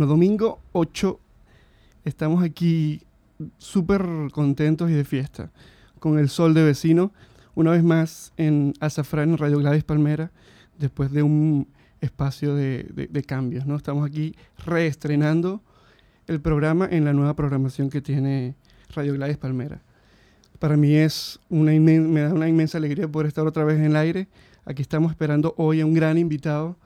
Bueno, domingo 8, estamos aquí súper contentos y de fiesta, con el sol de vecino, una vez más en Azafrán, Radio Gladys Palmera, después de un espacio de, de, cambios, ¿no? Estamos aquí reestrenando el programa en la nueva programación que tiene Radio Gladys Palmera. Para mí es una me da una inmensa alegría poder estar otra vez en el aire. Aquí estamos esperando hoy a un gran invitado.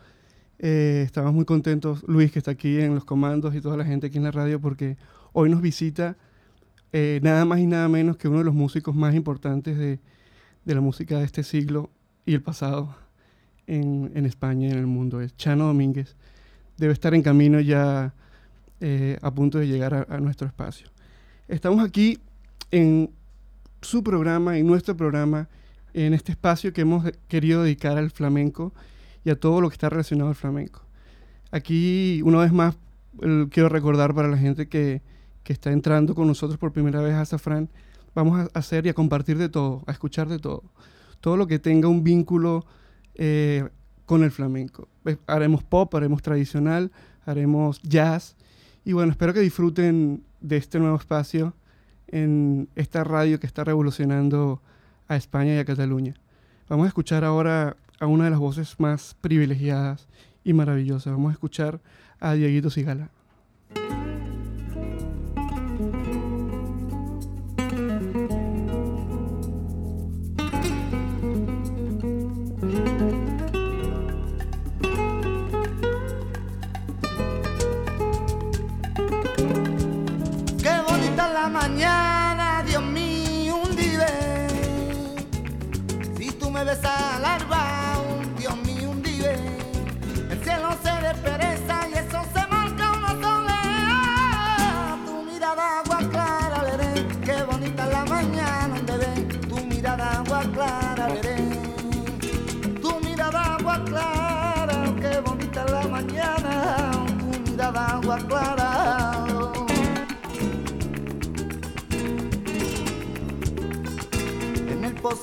Eh, estamos muy contentos, Luis, que está aquí en los comandos y toda la gente aquí en la radio, porque hoy nos visita eh, nada más y nada menos que uno de los músicos más importantes de, de la música de este siglo y el pasado en, en, España y en el mundo. Es Chano Domínguez. Debe estar en camino ya eh, a punto de llegar a, a nuestro espacio. Estamos aquí en su programa, y nuestro programa, en este espacio que hemos querido dedicar al flamenco y a todo lo que está relacionado al flamenco. Aquí, una vez más, quiero recordar para la gente que, que, está entrando con nosotros por primera vez a Zafrán, vamos a hacer y a compartir de todo, a escuchar de todo. Todo lo que tenga un vínculo eh, con el flamenco. Haremos pop, haremos tradicional, haremos jazz. Y bueno, espero que disfruten de este nuevo espacio en esta radio que está revolucionando a España y a Cataluña. Vamos a escuchar ahora a una de las voces más privilegiadas y maravillosas. Vamos a escuchar a Dieguito Sigala.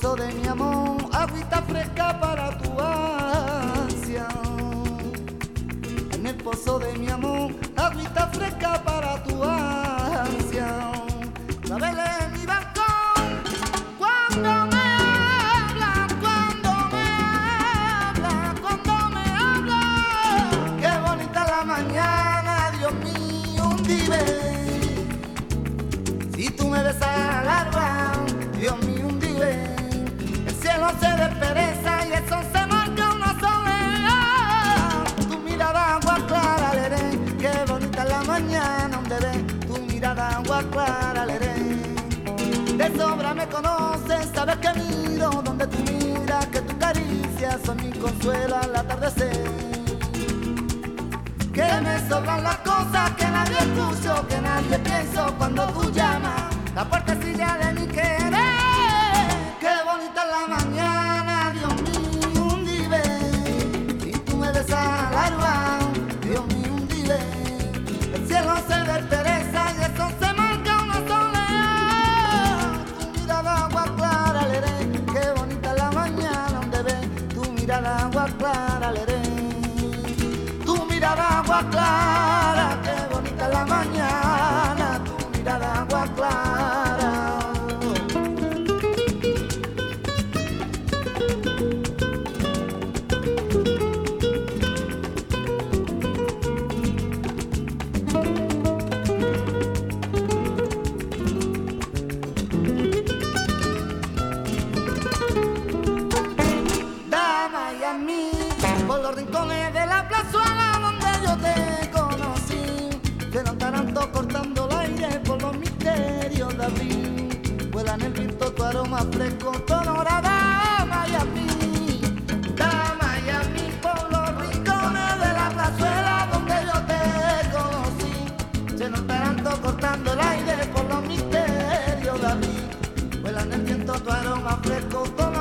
De mi amor, agüita fresca para tu ansia. En el pozo de mi amor, agüita fresca para tu ansia. Consuelo al atardecer. Que me sobran las cosas que nadie escucho, que nadie pienso cuando tú llamas, la puertecilla de mi querer. Tu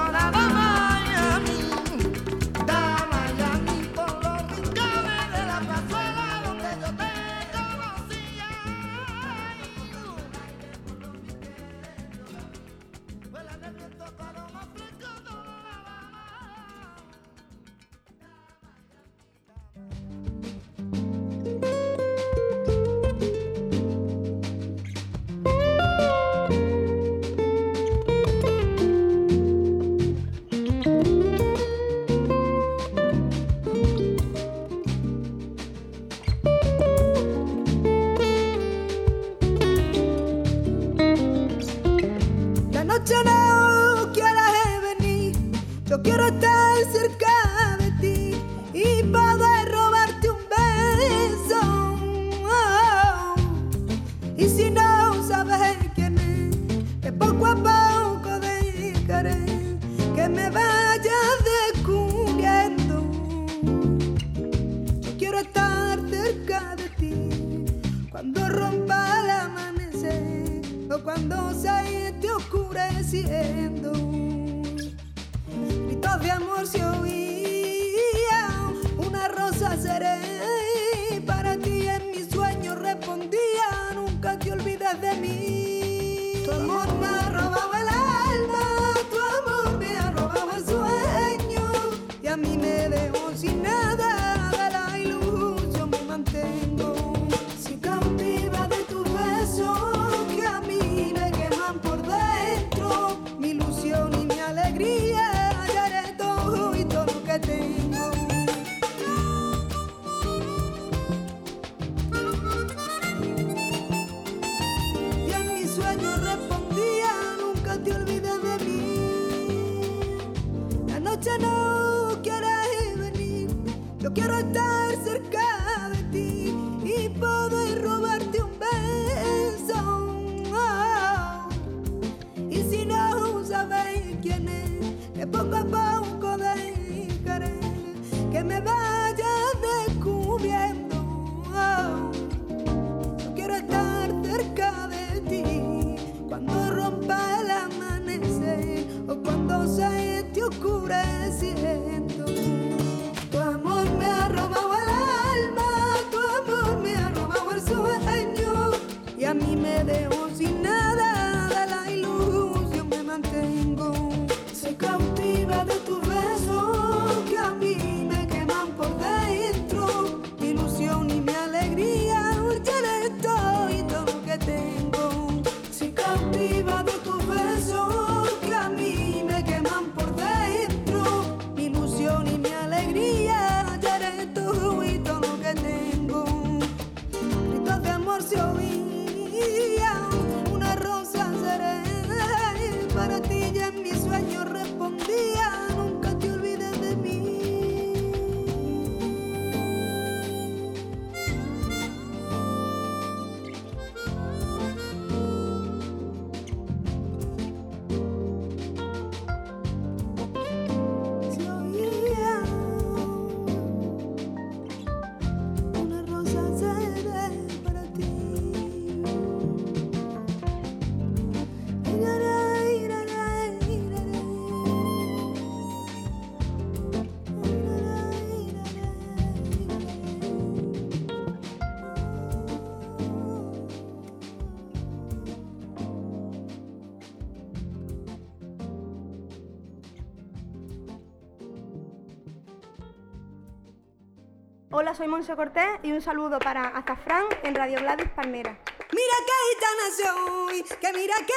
Hola, soy Monse Cortés y un saludo para Azafrán en Radio Gladys Palmera. Mira qué gitana soy, que mira qué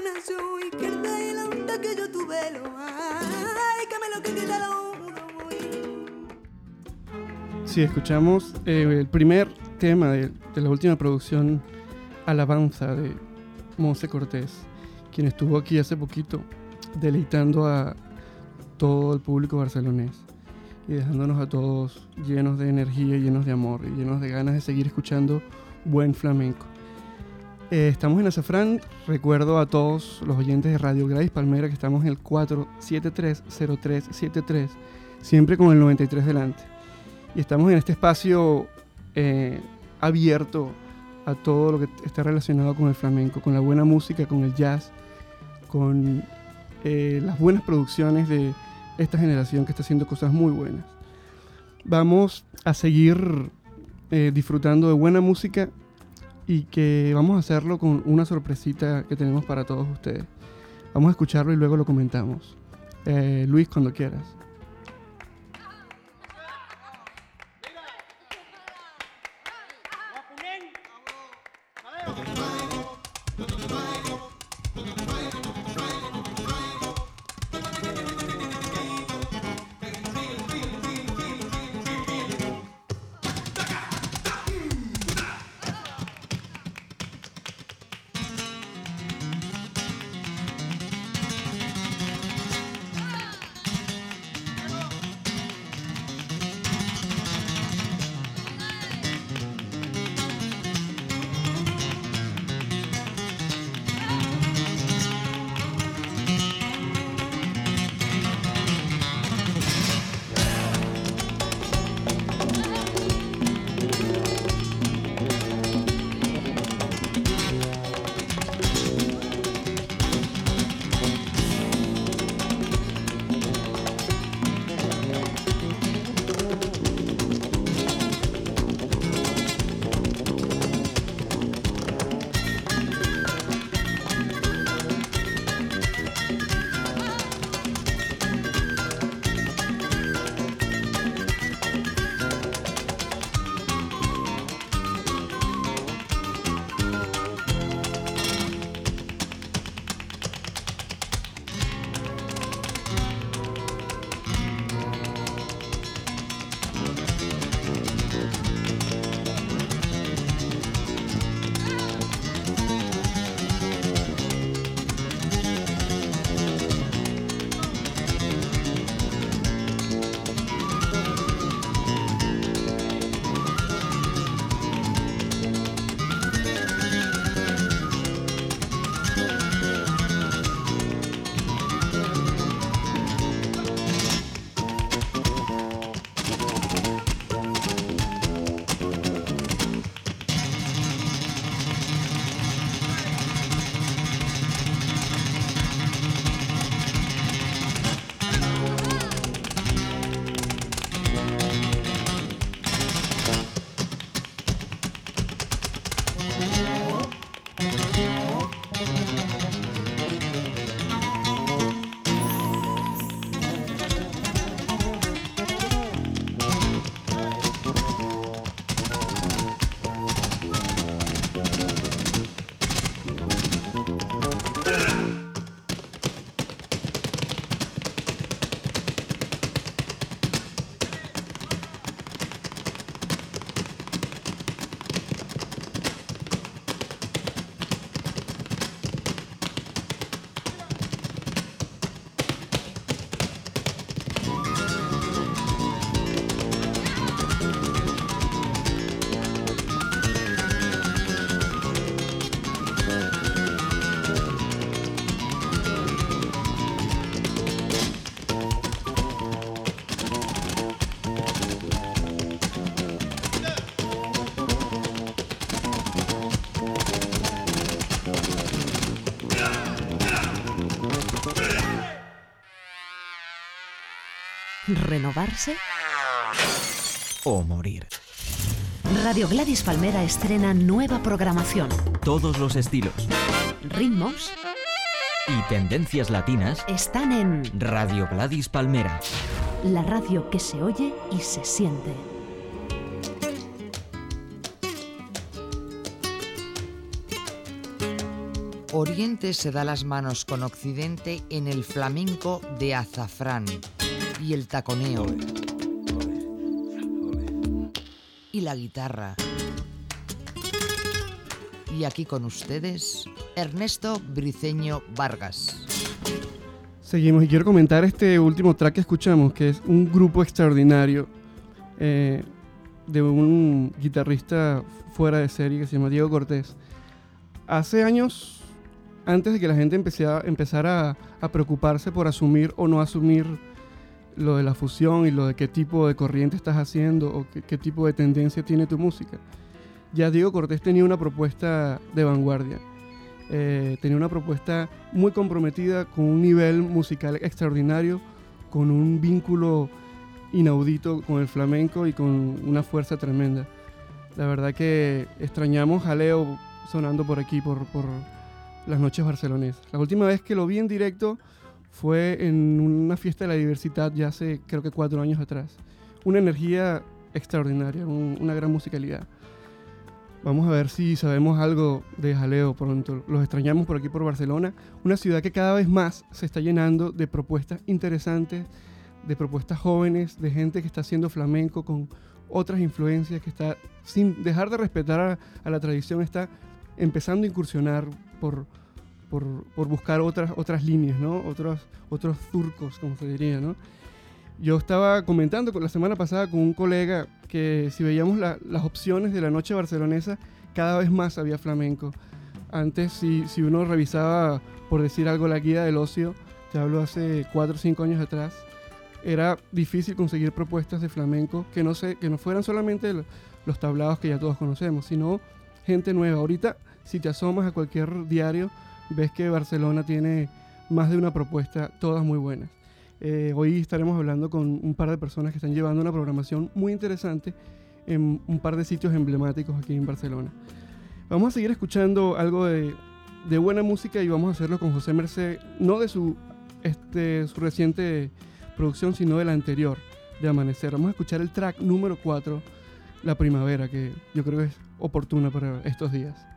gitana soy, que el onda que yo tuve lo hay, que me lo que quita lo. Sí, escuchamos eh, el primer tema de, de la última producción Alabanza de Monse Cortés, quien estuvo aquí hace poquito deleitando a todo el público barcelonés y dejándonos a todos llenos de energía, llenos de amor y llenos de ganas de seguir escuchando buen flamenco. Eh, estamos en Azafrán, recuerdo a todos los oyentes de Radio Gladys Palmera que estamos en el 4730373, siempre con el 93 delante. Y estamos en este espacio eh, abierto a todo lo que está relacionado con el flamenco, con la buena música, con el jazz, con eh, las buenas producciones de esta generación que está haciendo cosas muy buenas. Vamos a seguir eh, disfrutando de buena música y que vamos a hacerlo con una sorpresita que tenemos para todos ustedes. Vamos a escucharlo y luego lo comentamos. Eh, Luis, cuando quieras. Renovarse o morir. Radio Gladys Palmera estrena nueva programación. Todos los estilos Ritmos y tendencias latinas están en Radio Gladys Palmera. la radio que se oye y se siente. Oriente se da las manos con Occidente en el flamenco de azafrán y el taconeo y la guitarra. Y aquí con ustedes, Ernesto Briceño Vargas. Seguimos y quiero comentar este último track que escuchamos, que es un grupo extraordinario eh, de un guitarrista fuera de serie que se llama Diego Cortés. Hace años, antes de que la gente empezara, empezara a, a preocuparse por asumir o no asumir lo de la fusión y lo de qué tipo de corriente estás haciendo o qué, tipo de tendencia tiene tu música, ya Diego Cortés tenía una propuesta de vanguardia. Eh, tenía una propuesta muy comprometida con un nivel musical extraordinario, con un vínculo inaudito con el flamenco y con una fuerza tremenda. La verdad que extrañamos a Leo sonando por aquí, por, por las noches barcelonesas. La última vez que lo vi en directo fue en una fiesta de la diversidad ya hace creo que cuatro años atrás. Una energía extraordinaria, un- una gran musicalidad. Vamos a ver si sabemos algo de Jaleo pronto. Los extrañamos por aquí por Barcelona, una ciudad que cada vez más se está llenando de propuestas interesantes, de propuestas jóvenes, de gente que está haciendo flamenco con otras influencias, que está, sin dejar de respetar a, a la tradición, está empezando a incursionar por, por, por buscar otras, otras líneas, ¿no? Otros, otros surcos, como se diría, ¿no? Yo estaba comentando la semana pasada con un colega que si veíamos la- las opciones de la noche barcelonesa, cada vez más había flamenco. Antes, si, si uno revisaba, por decir algo, la guía del ocio, te hablo hace 4 o 5 años atrás, era difícil conseguir propuestas de flamenco que no, se, que no fueran solamente lo- los tablados que ya todos conocemos, sino gente nueva. Ahorita, si te asomas a cualquier diario, ves que Barcelona tiene más de una propuesta, todas muy buenas. Eh, hoy estaremos hablando con un par de personas que están llevando una programación muy interesante en un par de sitios emblemáticos aquí en Barcelona. Vamos a seguir escuchando algo de, de buena música y vamos a hacerlo con José Merced, no de su, este, su reciente producción, sino de la anterior, de Amanecer. Vamos a escuchar el track número 4, La Primavera, que yo creo que es oportuna para estos días.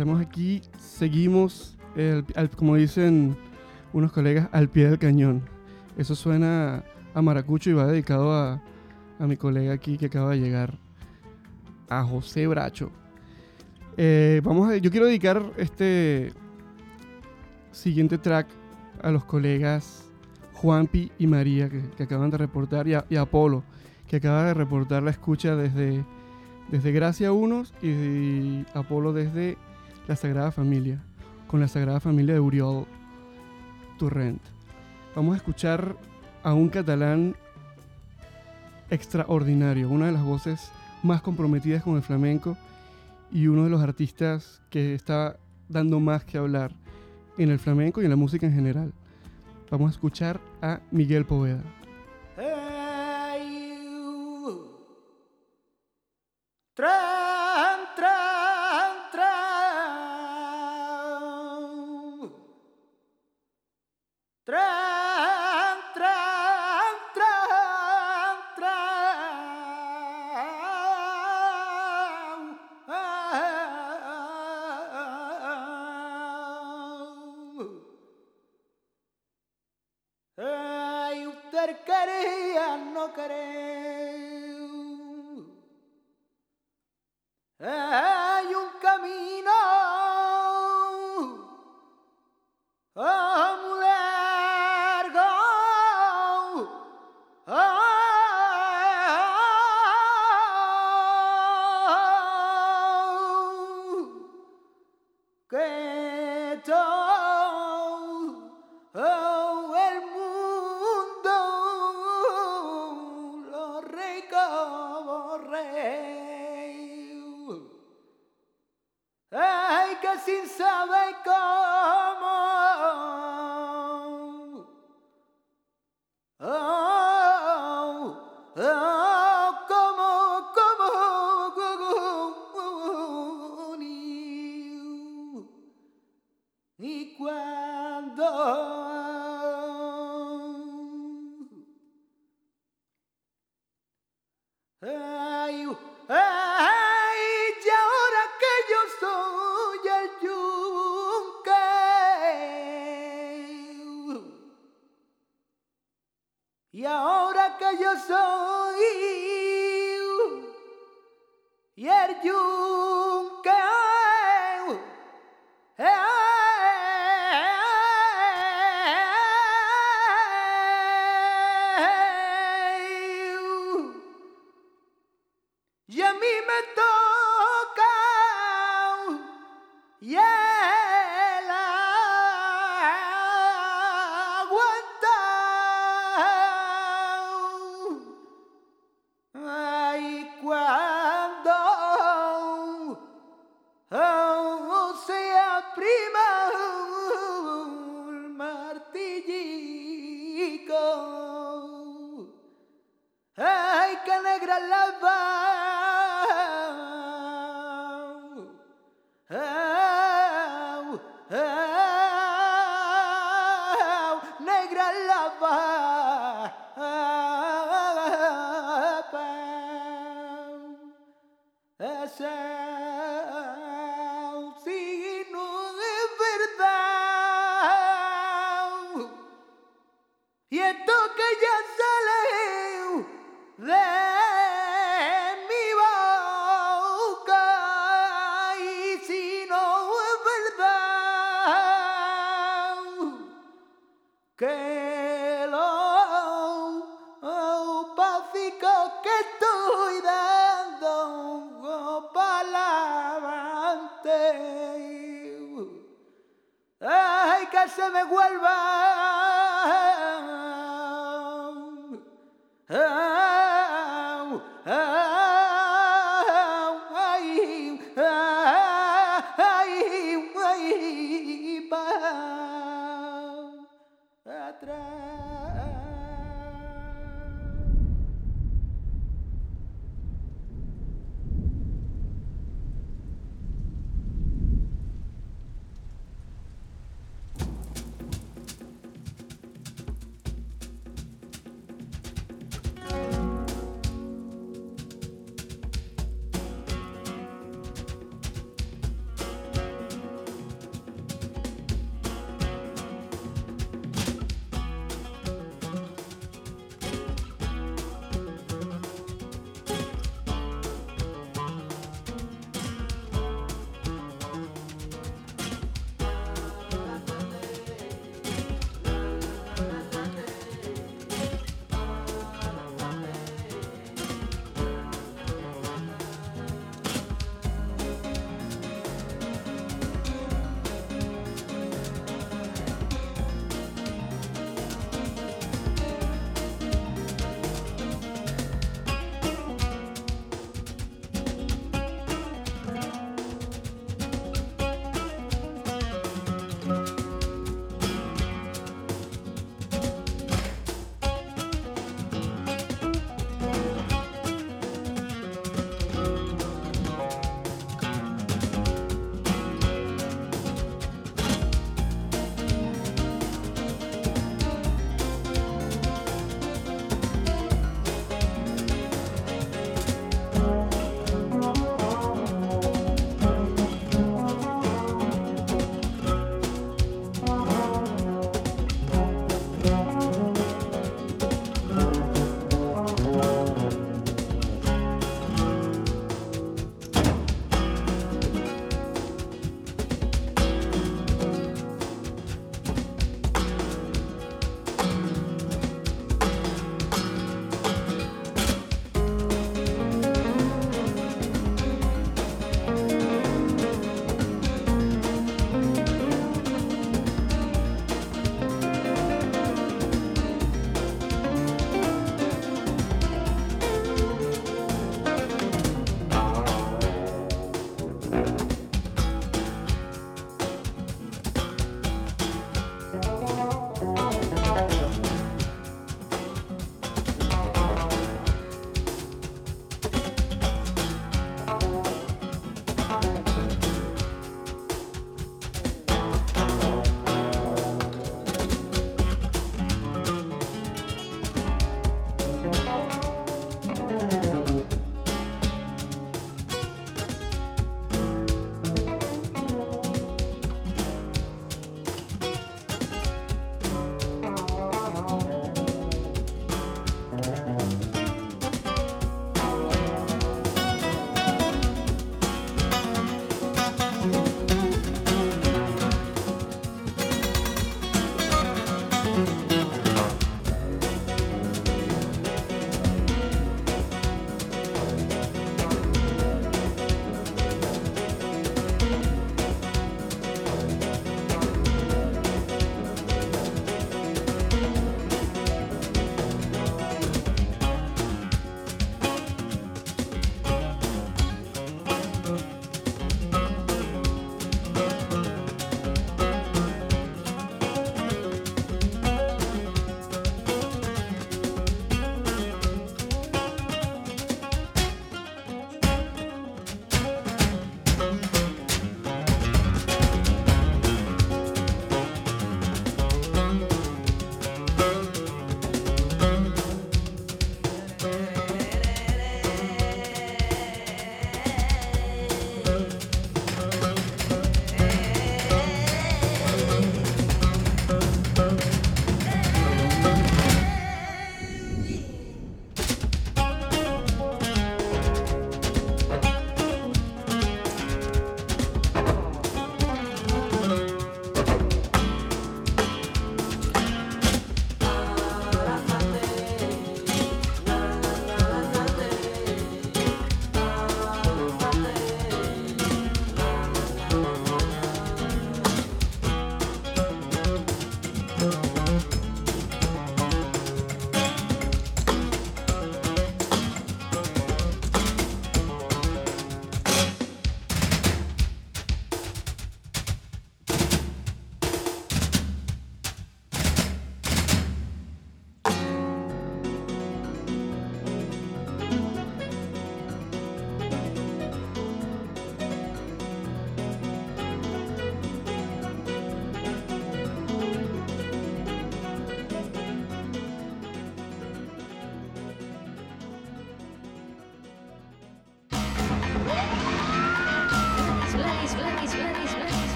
Estamos aquí, seguimos, al- como dicen unos colegas, al pie del cañón. Eso suena a maracucho y va dedicado a, a mi colega aquí que acaba de llegar, a José Bracho. Eh, vamos yo quiero dedicar este siguiente track a los colegas Juanpi y María que, acaban de reportar y a Apolo que acaba de reportar la escucha desde, desde Gracia Unos y Apolo desde la Sagrada Familia, con la Sagrada Familia de Uriol Torrent. Vamos a escuchar a un catalán extraordinario, una de las voces más comprometidas con el flamenco y uno de los artistas que está dando más que hablar en el flamenco y en la música en general. Vamos a escuchar a Miguel Poveda. Negra lava.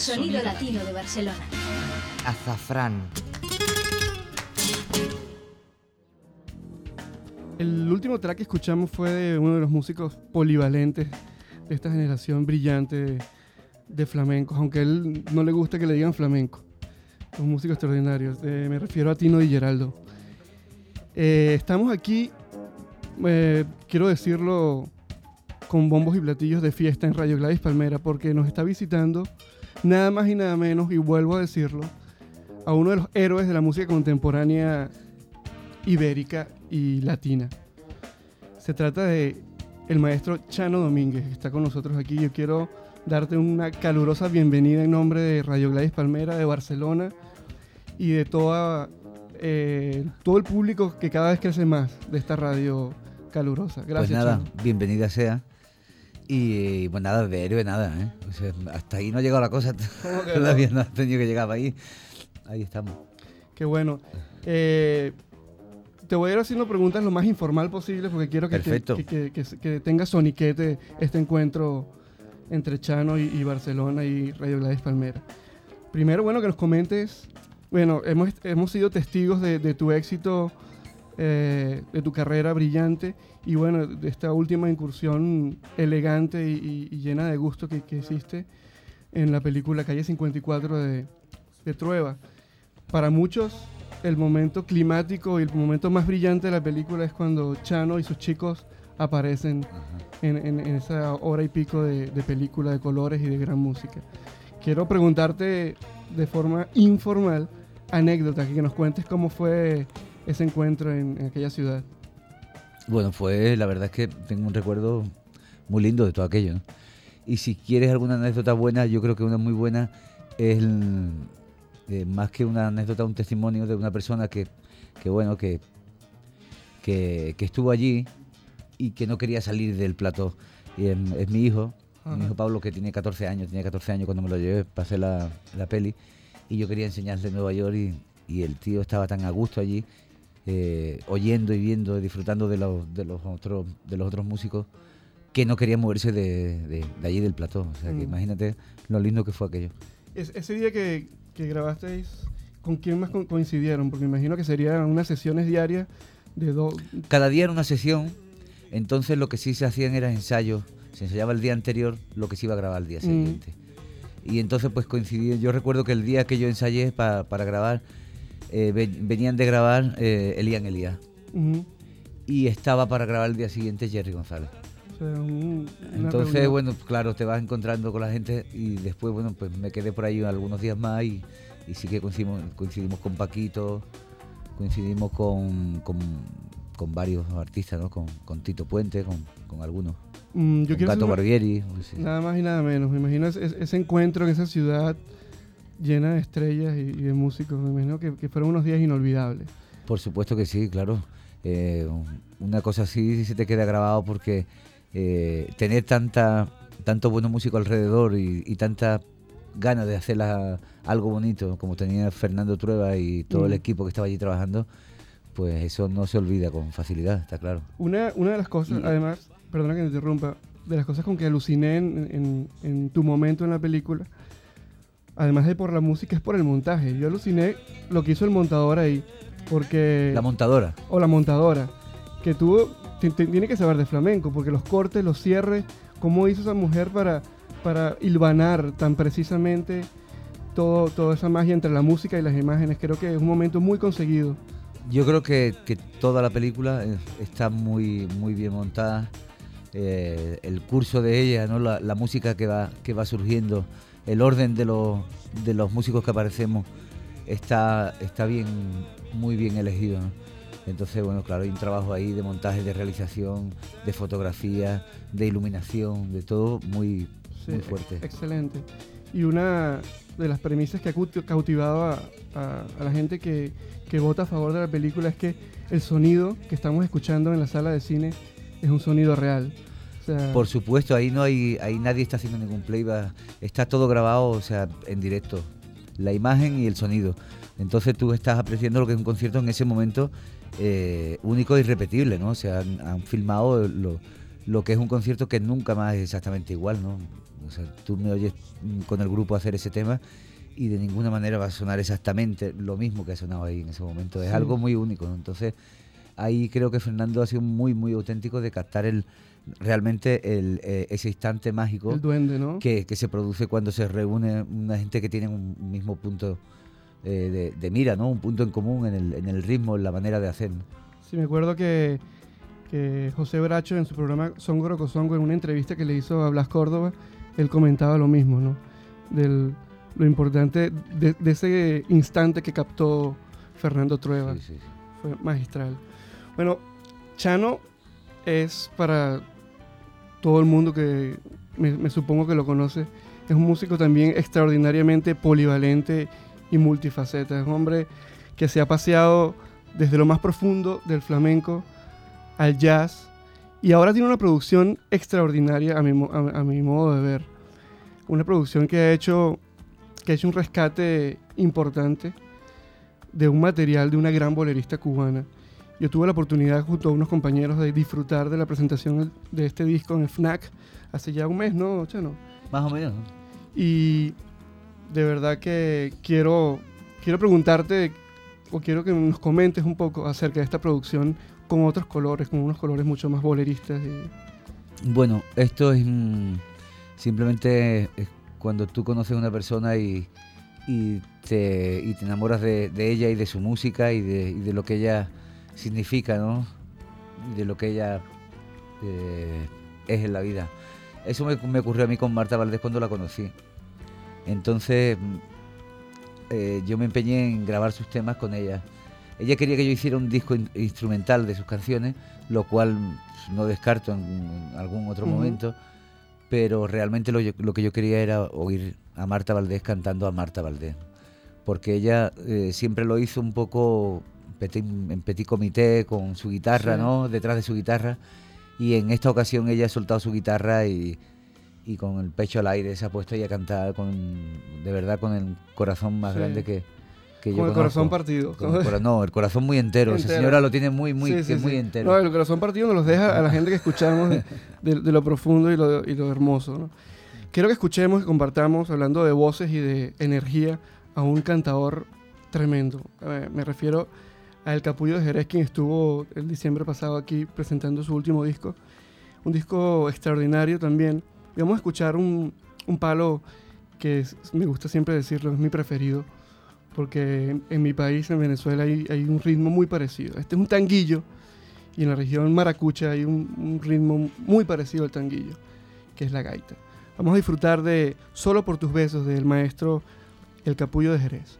Sonido latino de Barcelona. Azafrán. El último track que escuchamos fue de uno de los músicos polivalentes de esta generación brillante de, de flamencos, aunque a él no le gusta que le digan flamenco. Un músico extraordinario. Eh, me refiero a Tino Di Geraldo. Eh, estamos aquí, eh, quiero decirlo, con bombos y platillos de fiesta en Radio Gladys Palmera, porque nos está visitando nada más y nada menos, y vuelvo a decirlo, a uno de los héroes de la música contemporánea ibérica y latina. Se trata de el maestro Chano Domínguez, que está con nosotros aquí. Yo quiero darte una calurosa bienvenida en nombre de Radio Gladys Palmera de Barcelona y de toda, eh, todo el público que cada vez crece más de esta radio calurosa. Gracias. Pues nada, Chano. bienvenida sea. Y pues nada, de héroe nada, ¿eh? O sea, hasta ahí no ha llegado la cosa. ¿Cómo que Todavía no? no ha tenido que llegar ahí. Ahí estamos. Qué bueno. Eh, te voy a ir haciendo preguntas lo más informal posible porque quiero que, que, que- que- que tenga soniquete este encuentro entre Chano y, y Barcelona y Radio Gladys Palmera. Primero, bueno, que nos comentes, bueno, hemos, hemos sido testigos de, de tu éxito, eh, de tu carrera brillante y bueno, de esta última incursión elegante y, llena de gusto que, que hiciste en la película Calle 54 de, de Trueba. Para muchos, el momento climático y el momento más brillante de la película es cuando Chano y sus chicos aparecen en, en- en esa hora y pico de, de película de colores y de gran música. Quiero preguntarte de forma informal, anécdotas, que nos cuentes cómo fue ese encuentro en, en aquella ciudad. Bueno, pues la verdad es que tengo un recuerdo muy lindo de todo aquello. ¿no? Y si quieres alguna anécdota buena, yo creo que una muy buena es el- eh, más que una anécdota, un testimonio de una persona que, que bueno, que, que, que estuvo allí y que no quería salir del plató. Y es, es mi hijo, mi hijo Pablo, que tiene 14 años, tenía 14 años cuando me lo llevé para hacer la, la peli. Y yo quería enseñarle Nueva York y, y el tío estaba tan a gusto allí, eh, oyendo y viendo, y disfrutando de los, de, los otros, de los otros músicos, que no quería moverse de, de- de allí del plató. O sea, que Mm. imagínate lo lindo que fue aquello. Es- ese día que, que grabasteis, ¿con quién más co- coincidieron? Porque me imagino que serían unas sesiones diarias de dos... Cada día era una sesión, entonces lo que sí se hacían era ensayos. Se ensayaba el día anterior lo que se iba a grabar el día Mm. siguiente. Y entonces pues coincidí, yo recuerdo que el día que yo ensayé pa- para grabar, eh, ve- venían de grabar eh, Elian Elías. Y estaba para grabar el día siguiente Jerry González. O sea, un- una Entonces, reunión. bueno, claro, te vas encontrando con la gente y después, bueno, pues me quedé por ahí algunos días más y, y sí que coincidimos, coincidimos con Paquito, coincidimos con, con, con varios artistas, ¿no? Con, con Tito Puente, con, con algunos. Mm, yo con Gato saber- Barbieri. Nada más y nada menos. Me imagino ese, ese encuentro en esa ciudad llena de estrellas y, y de músicos. Me imagino que, que fueron unos días inolvidables. Por supuesto que sí, claro. Eh, una cosa así sí se te queda grabado porque eh, tener tanta tanto buenos músicos alrededor y, y tanta ganas de hacer la- algo bonito como tenía Fernando Trueba y todo el Mm. equipo que estaba allí trabajando, pues eso no se olvida con facilidad, está claro. Una, una de las cosas, Y- además, perdona que te interrumpa, de las cosas con que aluciné en, en- en tu momento en la película, además de por la música, es por el montaje. Yo aluciné lo que hizo el montador ahí, porque... La montadora. o la montadora, que tuvo, ti- ti- tiene que saber de flamenco, porque los cortes, los cierres, cómo hizo esa mujer para, para hilvanar tan precisamente todo, toda esa magia entre la música y las imágenes. Creo que es un momento muy conseguido. Yo creo que, que toda la película eh, está muy, muy bien montada. Eh, el curso de ella, ¿no? la, la música que va, que va surgiendo, el orden de los, de los músicos que aparecemos está, está bien, muy bien elegido. ¿no? Entonces, bueno, claro, hay un trabajo ahí de montaje, de realización, de fotografía, de iluminación, de todo muy, Sí, muy ex- fuerte. Excelente. Y una de las premisas que ha cauti- cautivado a, a- a la gente que, que vota a favor de la película es que el sonido que estamos escuchando en la sala de cine es un sonido real. Sea, Por supuesto, ahí no hay, ahí nadie está haciendo ningún playback, está todo grabado, o sea, en directo, la imagen y el sonido. Entonces tú estás apreciando lo que es un concierto en ese momento eh, único e irrepetible, ¿no? O sea, han, han filmado lo- lo que es un concierto que nunca más es exactamente igual, ¿no? O sea, tú me oyes mm, con el grupo hacer ese tema y de ninguna manera va a sonar exactamente lo mismo que ha sonado ahí en ese momento. Es Sí. algo muy único, ¿no? Entonces, ahí creo que Fernando ha sido muy, muy auténtico de captar el realmente el, eh, ese instante mágico El duende, ¿no? que, que se produce cuando se reúne una gente que tiene un mismo punto eh, de, de mira, ¿no? Un punto en común en el, en el ritmo, en la manera de hacer. ¿no? Sí, me acuerdo que, que José Bracho en su programa Songo Cosongo, en una entrevista que le hizo a Blas Córdoba, él comentaba lo mismo, ¿no? Del, lo importante de, de ese instante que captó Fernando Trueba. Sí, sí, sí. Fue magistral. Bueno, Chano es para todo el mundo que me, supongo que lo conoce, es un músico también extraordinariamente polivalente y multifaceta. Es un hombre que se ha paseado desde lo más profundo del flamenco al jazz y ahora tiene una producción extraordinaria a mi, a mi modo de ver. Una producción que ha hecho, que ha hecho un rescate importante de un material de una gran bolerista cubana. Yo tuve la oportunidad junto a unos compañeros de disfrutar de la presentación de este disco en el FNAC hace ya un mes, ¿no, Chano? Más o menos. ¿no? Y de verdad que quiero, quiero preguntarte o quiero que nos comentes un poco acerca de esta producción con otros colores, con unos colores mucho más boleristas. y- Bueno, esto es simplemente es cuando tú conoces a una persona y, y te, y te enamoras de, de ella y de su música y de, y de lo que ella significa, ¿no? De lo que ella eh, es en la vida. Eso me, me ocurrió a mí con Marta Valdés cuando la conocí. Entonces mm, eh, yo me empeñé en grabar sus temas con ella. Ella quería que yo hiciera un disco in- instrumental de sus canciones, lo cual mm, no descarto en, algún otro momento, pero realmente lo que yo quería era oír a Marta Valdés cantando a Marta Valdés, porque ella eh, siempre lo hizo un poco petit- en petit comité con su guitarra, Sí. ¿no? Detrás de su guitarra, y en esta ocasión ella ha soltado su guitarra y, y con el pecho al aire se ha puesto ahí a cantar con de verdad con el corazón más Sí. grande que, que yo con el conozco. corazón partido. Con el cora- no, el corazón muy entero. Esa Entero. señora lo tiene muy, muy, Sí, sí, muy sí. entero. No, el corazón partido nos los deja a la gente que escuchamos de, de- de lo profundo y lo, y lo hermoso. ¿no? Quiero que escuchemos y compartamos, hablando de voces y de energía, a un cantador tremendo. Eh, me refiero a El Capullo de Jerez, quien estuvo el diciembre pasado aquí presentando su último disco. Un disco extraordinario también. Y vamos a escuchar un, un palo que me gusta siempre decirlo, es mi preferido porque en, mi país, en Venezuela, hay, hay un ritmo muy parecido. Este es un tanguillo y en la región Maracucha hay un, un ritmo muy parecido al tanguillo, que es la gaita. Vamos a disfrutar de Solo por tus besos del maestro El Capullo de Jerez.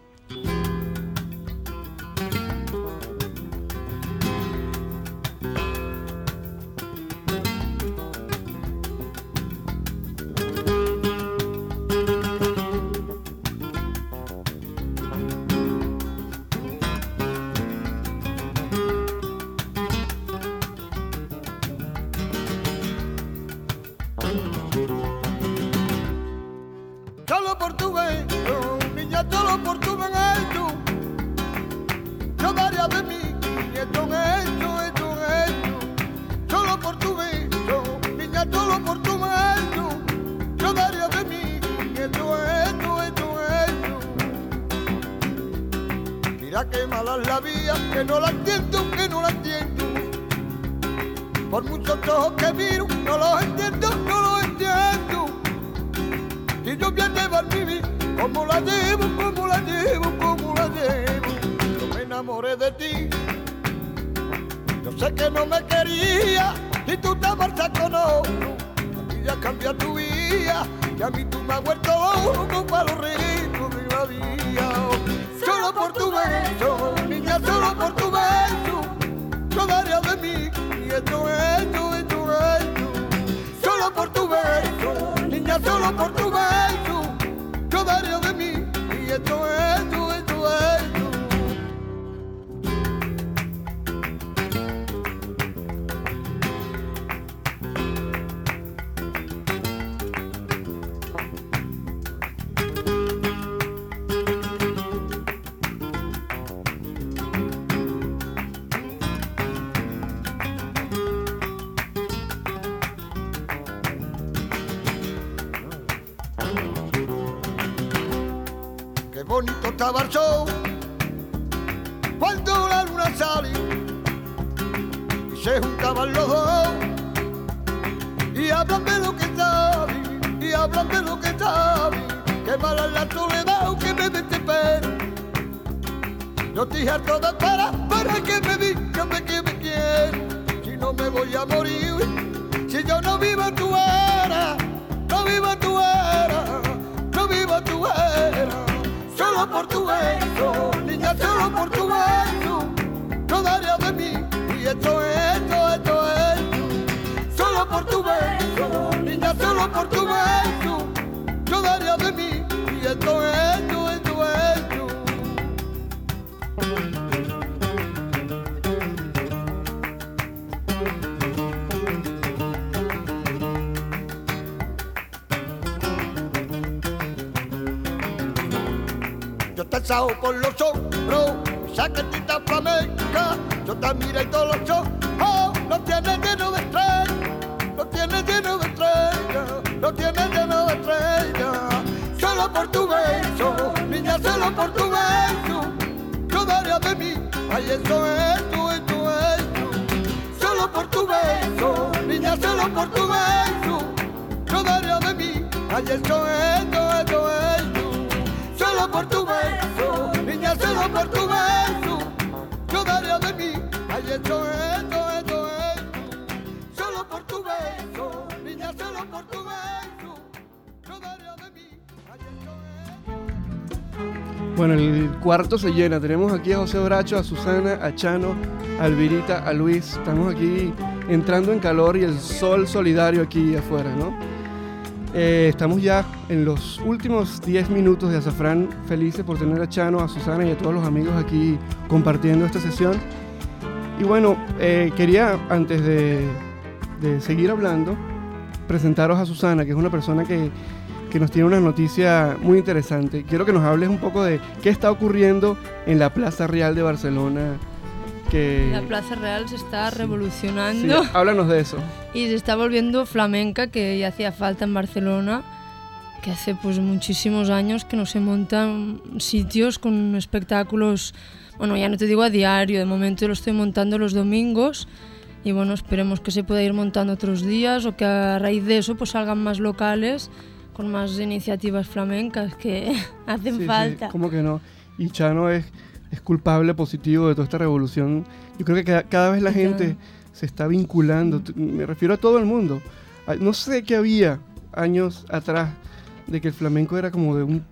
Bonito estaba el sol. Cuando la luna sale y se juntaban los dos y hablan de lo que saben y hablan de lo que saben. Que mala la soledad que me desespera. Yo estoy harto de esperar para que me digan que me quieren. Si no me voy a morir, si yo no vivo en tu era, no vivo en tu era, no vivo en tu era. Solo por tu beso, niña, solo por tu beso, no daría de mí. Y esto es, esto, esto es, solo por tu beso, niña, solo por tu beso, yo daría de mí. Y esto es, esto, Saco por los hombros, saquetita flamenca, yo te miro y todos los ojos, lo tienes lleno de estrellas, lo tienes lleno de estrellas, lo tienes lleno de estrellas. Solo por tu beso, niña, solo por tu beso, yo daría de mí, ay eso es, tú, esto es, solo por tu beso, niña, solo por tu beso, yo daría de mí, ay eso es, esto es, solo Bueno, el cuarto se llena. Tenemos aquí a José Bracho, a Susana, a Chano, a Alvirita, a Luis. Estamos aquí entrando en calor y el sol solidario aquí afuera, ¿no? Eh, estamos ya en los últimos 10 minutos de Azafrán, felices por tener a Chano, a Susana y a todos los amigos aquí compartiendo esta sesión. Y bueno, eh, quería antes de, de seguir hablando, presentaros a Susana, que es una persona que, que nos tiene una noticia muy interesante. Quiero que nos hables un poco de qué está ocurriendo en la Plaza Real de Barcelona. Que, La Plaza Real se está Sí, revolucionando háblanos de eso. y se está volviendo flamenca, que ya hacía falta en Barcelona, que hace pues muchísimos años que no se montan sitios con espectáculos, bueno, ya no te digo a diario, de momento lo estoy montando los domingos y bueno, esperemos que se pueda ir montando otros días o que a raíz de eso pues salgan más locales con más iniciativas flamencas que hacen Sí, sí, falta. ¿Cómo que no? Y Chano es, es culpable positivo de toda esta revolución. Yo creo que cada, cada vez la gente se está vinculando. Me refiero a todo el mundo. Ah, No sé qué había años atrás de que el flamenco era como de un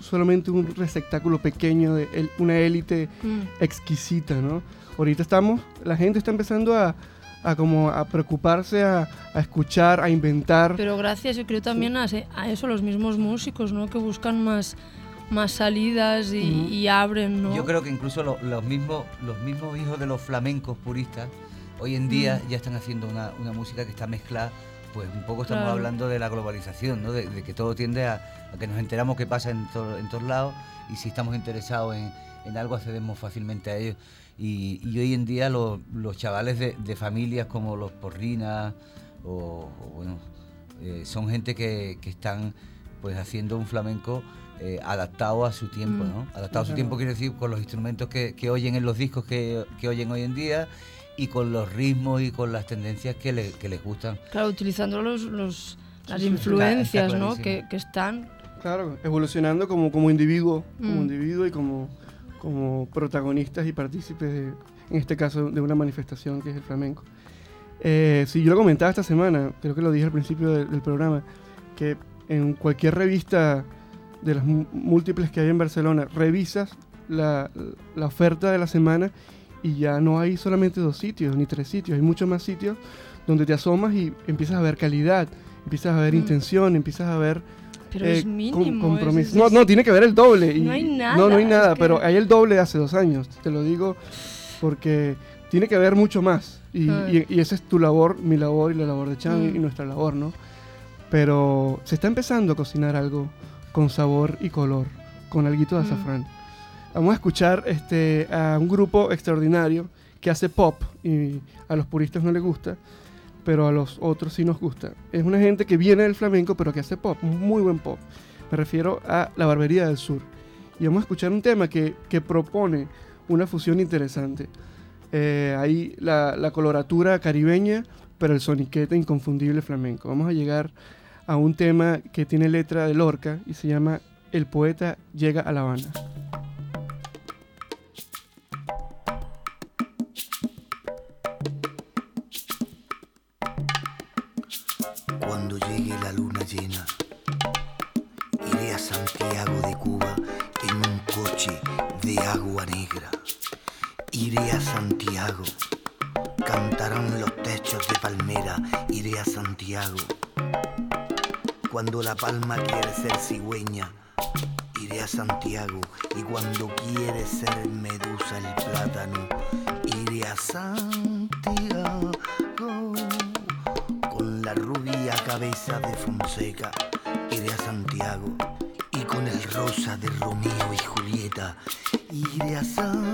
solamente un receptáculo pequeño de el- una élite Mm. exquisita, ¿no? Ahorita estamos, la gente está empezando a, a como a preocuparse, a, a escuchar, a inventar. Pero gracias, yo creo también a, a eso, los mismos músicos, ¿no? Que buscan más, más salidas y, abren, ¿no? Yo creo que incluso lo- los, mismos, los mismos hijos de los flamencos puristas hoy en día Mm. ya están haciendo una, una música que está mezclada, pues un poco estamos Claro. hablando de la globalización, ¿no? de, de que todo tiende a, a que nos enteramos qué pasa en, to- en todos lados y si estamos interesados en, en algo accedemos fácilmente a ello. Y, y hoy en día los, los chavales de, de familias como los Porrinas o, o bueno, eh, son gente que, que están pues haciendo un flamenco eh, adaptado a su tiempo, Mm. ¿no? Adaptado a su tiempo quiere decir con los instrumentos que, que oyen en los discos que, que oyen hoy en día y con los ritmos y con las tendencias que, le- que les gustan. Claro, utilizando los, los, las Sí, sí, sí. influencias, Está ¿no? Que, que están. Claro, evolucionando como, como individuo, como Mm. individuo y como, como protagonistas y partícipes, de, en este caso, de una manifestación que es el flamenco. Eh, sí, yo lo comentaba esta semana, creo que lo dije al principio de- del programa, que en cualquier revista de las múltiples que hay en Barcelona, revisas la, la oferta de la semana y ya no hay solamente dos sitios ni tres sitios, hay muchos más sitios donde te asomas y empiezas a ver calidad, empiezas a ver Mm. intención, empiezas a ver Pero eh, es mínimo. compromiso. es- No, es- no, tiene que ver el doble. y- No hay nada, No, no hay es nada, que- pero hay el doble de hace dos años. Te lo digo porque tiene que ver mucho más. Y, y- y esa es tu labor, mi labor y la labor de Chan Mm. y nuestra labor, ¿no? Pero se está empezando a cocinar algo con sabor y color, con alguito de Mm. azafrán. Vamos a escuchar este, a un grupo extraordinario que hace pop y a los puristas no les gusta, pero a los otros sí nos gusta. Es una gente que viene del flamenco pero que hace pop, muy buen pop. Me refiero a La Barbería del Sur. y vamos a escuchar un tema que, que propone una fusión interesante. Eh, ahí la, la coloratura caribeña, pero el soniquete inconfundible flamenco. Vamos a llegar a un tema que tiene letra de Lorca y se llama El poeta llega a La Habana. Cuando llegue la luna llena, Cuando la palma quiere ser cigüeña, iré a Santiago. Y cuando quiere ser medusa el plátano, iré a Santiago con la rubia cabeza de Fonseca iré a Santiago y con el rosa de Romeo y Julieta iré a Santiago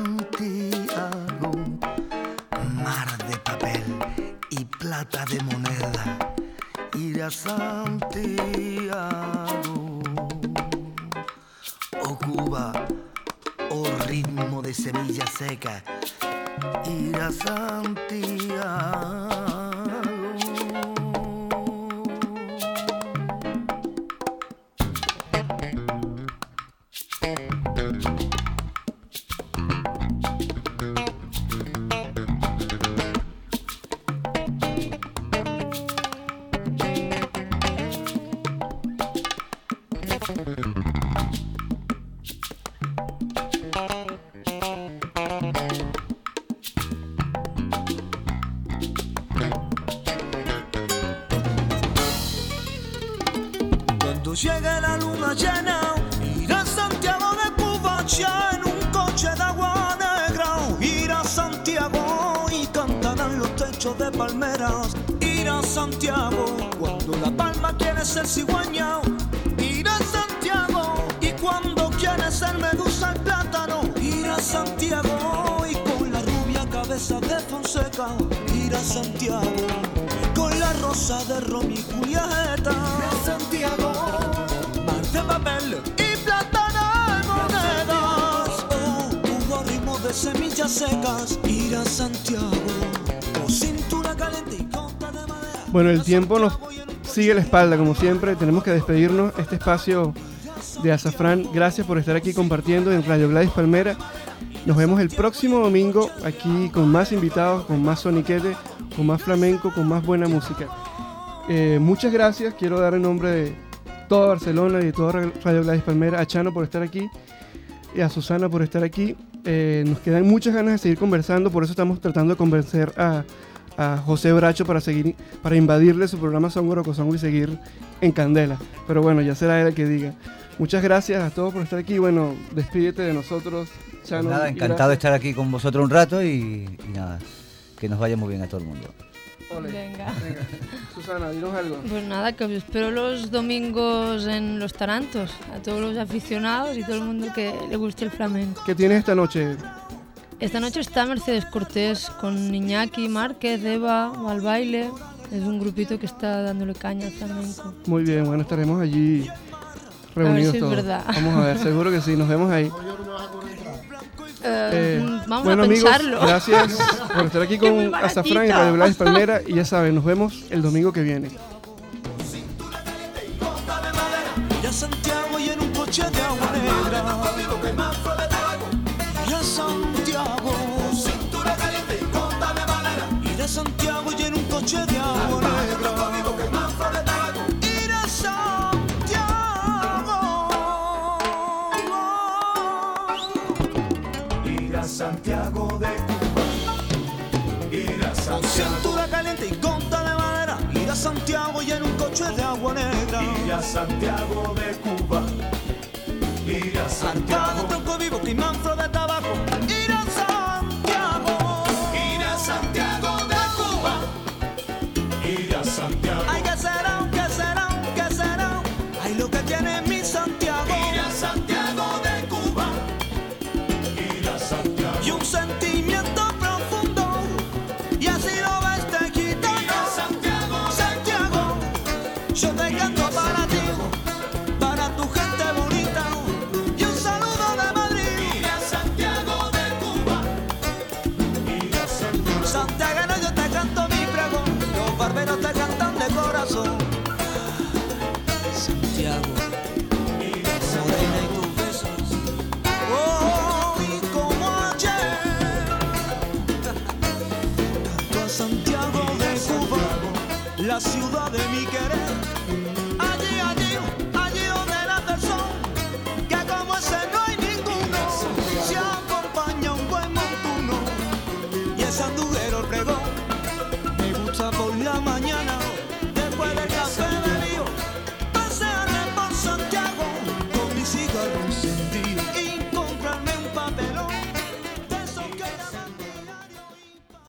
cigüeña. Ir a Santiago y cuando quiere ser medusa el plátano. Ir a Santiago y con la rubia cabeza de Fonseca. Ir a Santiago con la rosa de Romy y Julieta. A Santiago, mar de papel y plátano de monedas. Oh, hubo ritmo de semillas secas. Ir a Santiago, oh, cintura caliente y conta de madera. Bueno, el tiempo nos sigue la espalda, como siempre. Tenemos que despedirnos. Este espacio de Azafrán, gracias por estar aquí compartiendo en Radio Gladys Palmera. Nos vemos el próximo domingo aquí con más invitados, con más soniquete, con más flamenco, con más buena música. Eh, muchas gracias. Quiero dar en nombre de toda Barcelona y de toda Radio Gladys Palmera a Chano por estar aquí y a Susana por estar aquí. Eh, nos quedan muchas ganas de seguir conversando, por eso estamos tratando de convencer a, a José Bracho para seguir, para invadirle su programa Songo Cosongo y seguir en candela. Pero bueno, ya será él el que diga. Muchas gracias a todos por estar aquí. Bueno, despídete de nosotros, Chano. Pues nada, y encantado de estar aquí con vosotros un rato y, y nada, que nos vaya muy bien a todo el mundo. Ole. Venga. Venga. Susana, dinos algo. Pues nada, que os espero los domingos en los Tarantos, a todos los aficionados y todo el mundo que le guste el flamenco. ¿Qué tienes esta noche? Esta noche está Mercedes Cortés con Iñaki Márquez, Eva, al baile. Es un grupito que está dándole caña al flamenco. Muy bien, bueno, estaremos allí reunidos si es todos. verdad. Vamos a ver, seguro que sí, nos vemos ahí. Eh, Eh, vamos bueno a amigos, pensarlo. gracias por estar aquí con Azafrán y. Radio Gladys Palmera y ya saben, nos vemos el domingo que viene. A Santiago y en un coche de agua negra. Santiago de Cuba. Ir a Santiago. De mi querer.